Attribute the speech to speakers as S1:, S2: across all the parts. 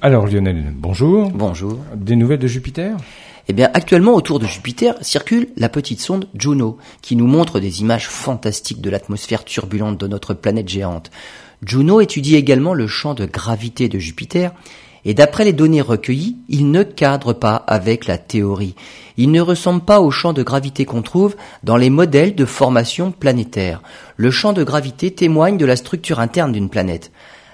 S1: Alors Lionel, bonjour.
S2: Bonjour.
S1: Des nouvelles de Jupiter?
S2: Eh bien, actuellement, autour de Jupiter circule la petite sonde Juno, qui nous montre des images fantastiques de l'atmosphère turbulente de notre planète géante. Juno étudie également le champ de gravité de Jupiter, et d'après les données recueillies, il ne cadre pas avec la théorie. Il ne ressemble pas au champ de gravité qu'on trouve dans les modèles de formation planétaire. Le champ de gravité témoigne de la structure interne d'une planète.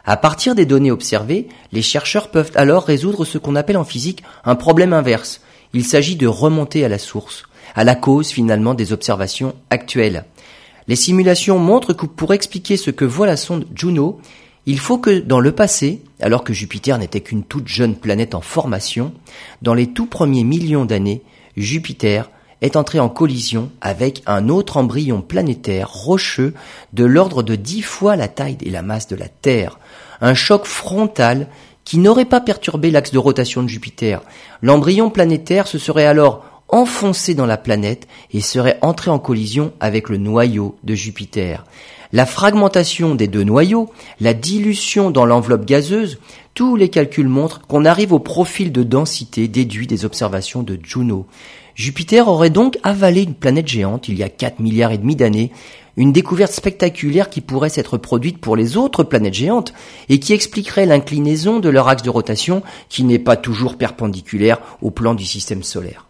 S2: À partir des données observées, les chercheurs peuvent alors résoudre ce qu'on appelle en physique un problème inverse. Il s'agit de remonter à la source, à la cause finalement des observations actuelles. Les simulations montrent que pour expliquer ce que voit la sonde Juno, il faut que dans le passé, alors que Jupiter n'était qu'une toute jeune planète en formation, dans les tout premiers millions d'années, Jupiter est entré en collision avec un autre embryon planétaire rocheux de l'ordre de dix fois la taille et la masse de la Terre. Un choc frontal qui n'aurait pas perturbé l'axe de rotation de Jupiter. L'embryon planétaire se serait alors enfoncé dans la planète et serait entré en collision avec le noyau de Jupiter. La fragmentation des deux noyaux, la dilution dans l'enveloppe gazeuse, tous les calculs montrent qu'on arrive au profil de densité déduit des observations de Juno. Jupiter aurait donc avalé une planète géante il y a 4 milliards et demi d'années, une découverte spectaculaire qui pourrait s'être produite pour les autres planètes géantes et qui expliquerait l'inclinaison de leur axe de rotation qui n'est pas toujours perpendiculaire au plan du système solaire.